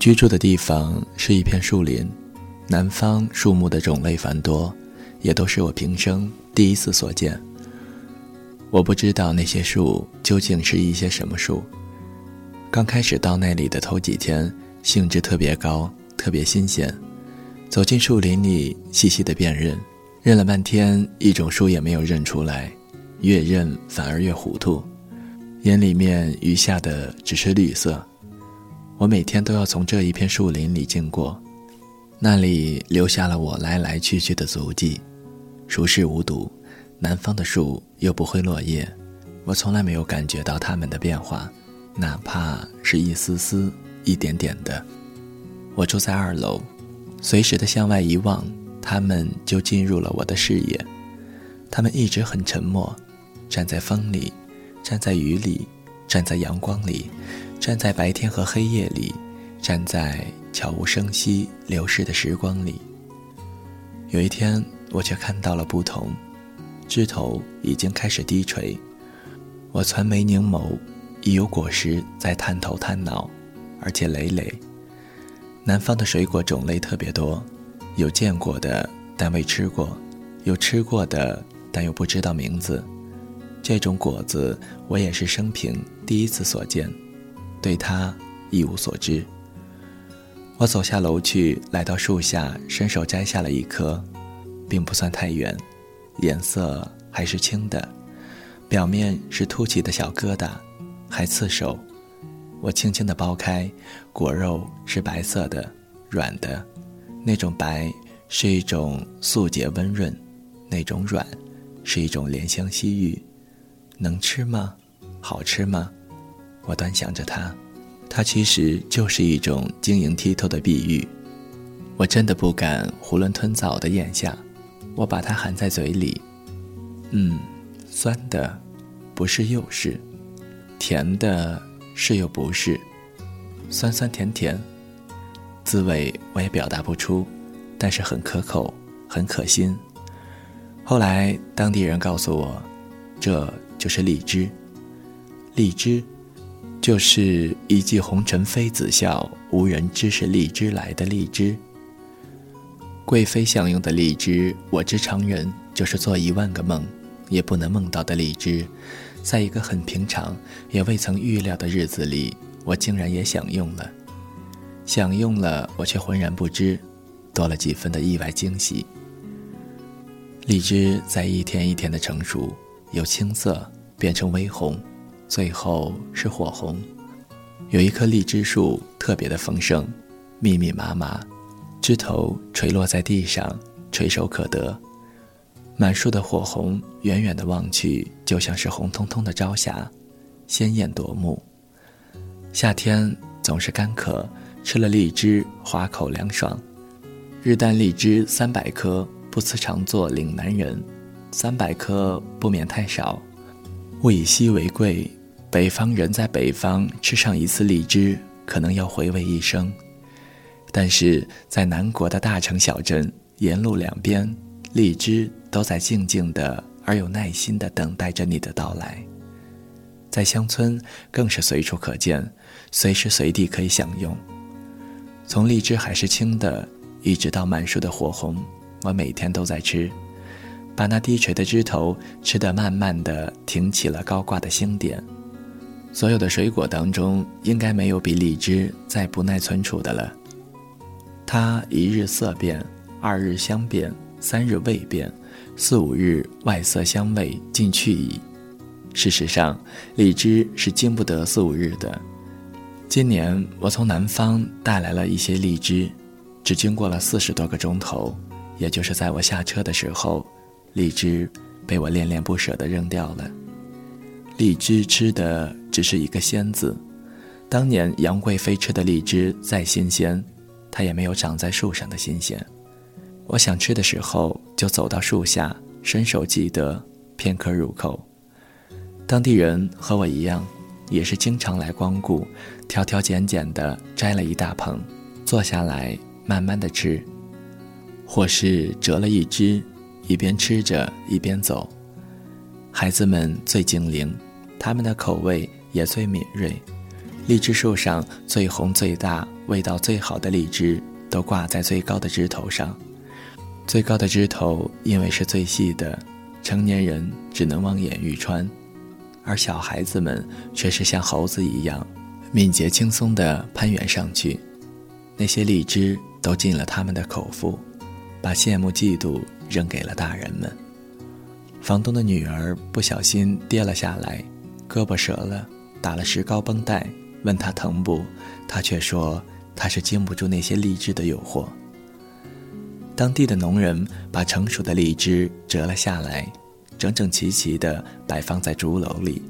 居住的地方是一片树林，南方树木的种类繁多，也都是我平生第一次所见。我不知道那些树究竟是一些什么树。刚开始到那里的头几天，兴致特别高，特别新鲜。走进树林里，细细的辨认，认了半天，一种树也没有认出来，越认反而越糊涂，眼里面余下的只是绿色。我每天都要从这一片树林里经过，那里留下了我来来去去的足迹。熟视无睹，南方的树又不会落叶，我从来没有感觉到它们的变化，哪怕是一丝丝、一点点的。我住在二楼，随时的向外一望，它们就进入了我的视野。它们一直很沉默，站在风里，站在雨里，站在阳光里。站在白天和黑夜里，站在悄无声息流逝的时光里。有一天，我却看到了不同，枝头已经开始低垂。我攒眉凝眸，已有果实在探头探脑，而且累累。南方的水果种类特别多，有见过的但未吃过，有吃过的但又不知道名字。这种果子，我也是生平第一次所见。对他一无所知。我走下楼去，来到树下，伸手摘下了一颗，并不算太圆，颜色还是青的，表面是凸起的小疙瘩，还刺手。我轻轻地剥开，果肉是白色的，软的，那种白是一种素洁温润，那种软是一种怜香惜玉。能吃吗？好吃吗？我端详着它，它其实就是一种晶莹剔透的碧玉。我真的不敢囫囵吞枣地咽下，我把它含在嘴里，嗯，酸的，不是又是；甜的，是又不是，酸酸甜甜，滋味我也表达不出，但是很可口，很可心。后来当地人告诉我，这就是荔枝，荔枝。就是一骑红尘妃子笑，无人知是荔枝来的荔枝。贵妃享用的荔枝，我知常人就是做一万个梦也不能梦到的荔枝，在一个很平常也未曾预料的日子里，我竟然也享用了。享用了，我却浑然不知，多了几分的意外惊喜。荔枝在一天一天的成熟，由青色变成微红。最后是火红，有一棵荔枝树特别的丰盛，密密麻麻，枝头垂落在地上，垂手可得。满树的火红，远远的望去就像是红彤彤的朝霞，鲜艳夺目。夏天总是干渴，吃了荔枝滑口凉爽。日啖荔枝三百颗，不辞常作岭南人。三百颗不免太少，物以稀为贵。北方人在北方吃上一次荔枝，可能要回味一生；但是在南国的大城小镇，沿路两边，荔枝都在静静的而有耐心的等待着你的到来。在乡村，更是随处可见，随时随地可以享用。从荔枝还是青的，一直到满树的火红，我每天都在吃，把那低垂的枝头吃得慢慢的挺起了高挂的星点。所有的水果当中，应该没有比荔枝再不耐存储的了。它一日色变，二日香变，三日味变，四五日外色香味尽去矣。事实上，荔枝是经不得四五日的。今年我从南方带来了一些荔枝，只经过了四十多个钟头，也就是在我下车的时候，荔枝被我恋恋不舍地扔掉了。荔枝吃的只是一个“鲜”字，当年杨贵妃吃的荔枝再新鲜，它也没有长在树上的新鲜。我想吃的时候，就走到树下，伸手即得，片刻入口。当地人和我一样，也是经常来光顾，挑挑拣拣的摘了一大捧，坐下来慢慢的吃，或是折了一只，一边吃着一边走。孩子们最精灵。他们的口味也最敏锐，荔枝树上最红、最大、味道最好的荔枝都挂在最高的枝头上。最高的枝头因为是最细的，成年人只能望眼欲穿，而小孩子们却是像猴子一样，敏捷轻松地攀援上去。那些荔枝都进了他们的口腹，把羡慕、嫉妒扔给了大人们。房东的女儿不小心跌了下来，胳膊折了，打了石膏绷带。问他疼不，他却说他是经不住那些荔枝的诱惑。当地的农人把成熟的荔枝折了下来，整整齐齐地摆放在竹篓里，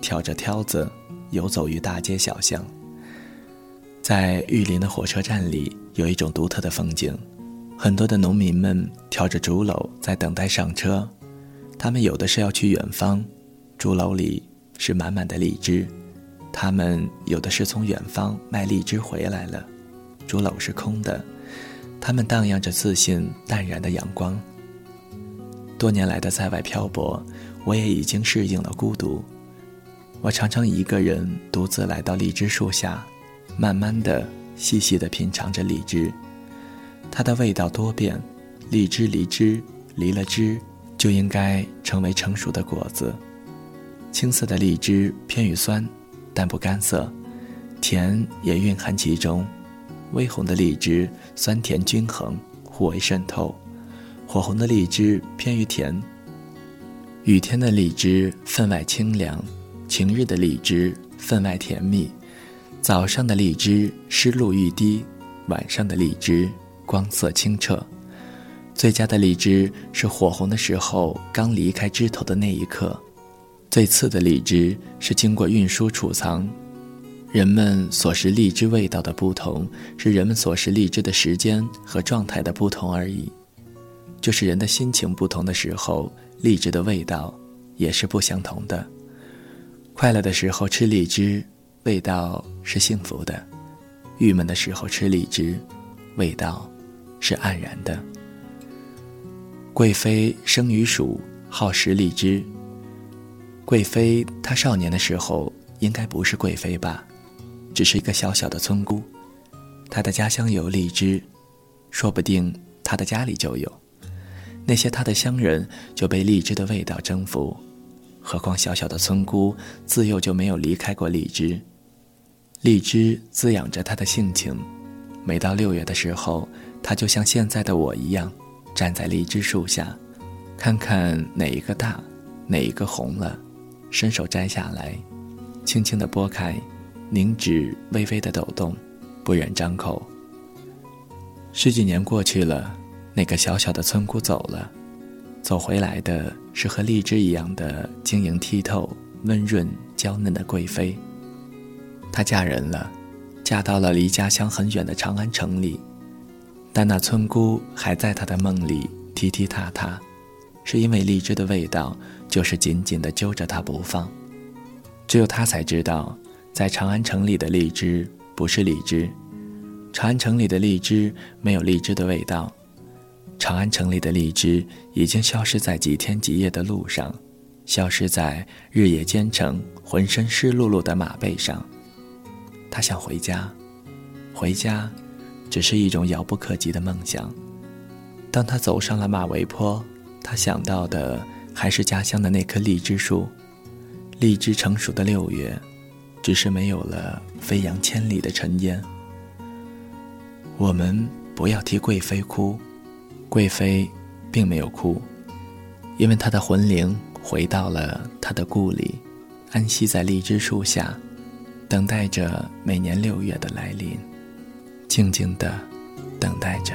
挑着挑子游走于大街小巷。在玉林的火车站里，有一种独特的风景，很多的农民们挑着竹篓在等待上车，他们有的是要去远方，竹篓里是满满的荔枝。他们有的是从远方卖荔枝回来了，竹篓是空的。他们荡漾着自信淡然的阳光。多年来的在外漂泊，我也已经适应了孤独。我常常一个人独自来到荔枝树下，慢慢的、细细的品尝着荔枝。它的味道多变，荔枝离枝，离了枝，就应该成为成熟的果子。青色的荔枝偏于酸。但不干涩，甜也蕴含其中。微红的荔枝酸甜均衡，互为渗透；火红的荔枝偏于甜。雨天的荔枝分外清凉，晴日的荔枝分外甜蜜。早上的荔枝湿漉欲滴，晚上的荔枝光色清澈。最佳的荔枝是火红的时候刚离开枝头的那一刻。最次的荔枝是经过运输储藏，人们所食荔枝味道的不同，是人们所食荔枝的时间和状态的不同而已。就是人的心情不同的时候，荔枝的味道也是不相同的。快乐的时候吃荔枝，味道是幸福的；郁闷的时候吃荔枝，味道是黯然的。贵妃生于蜀，好食荔枝。贵妃，她少年的时候应该不是贵妃吧，只是一个小小的村姑。她的家乡有荔枝，说不定她的家里就有。那些她的乡人就被荔枝的味道征服，何况小小的村姑自幼就没有离开过荔枝。荔枝滋养着她的性情，每到六月的时候，她就像现在的我一样，站在荔枝树下，看看哪一个大，哪一个红了。伸手摘下来，轻轻地拨开，凝脂微微的抖动，不忍张口。十几年过去了，那个小小的村姑走了，走回来的是和荔枝一样的晶莹剔透、温润娇嫩的贵妃。她嫁人了，嫁到了离家乡很远的长安城里，但那村姑还在她的梦里踢踢踏踏，是因为荔枝的味道。就是紧紧地揪着他不放，只有他才知道，在长安城里的荔枝不是荔枝，长安城里的荔枝没有荔枝的味道，长安城里的荔枝已经消失在几天几夜的路上，消失在日夜兼程、浑身湿漉漉的马背上。他想回家，回家，只是一种遥不可及的梦想。当他走上了马嵬坡，他想到的。还是家乡的那棵荔枝树，荔枝成熟的六月，只是没有了飞扬千里的尘烟。我们不要替贵妃哭，贵妃并没有哭，因为她的魂灵回到了她的故里，安息在荔枝树下，等待着每年六月的来临，静静的等待着。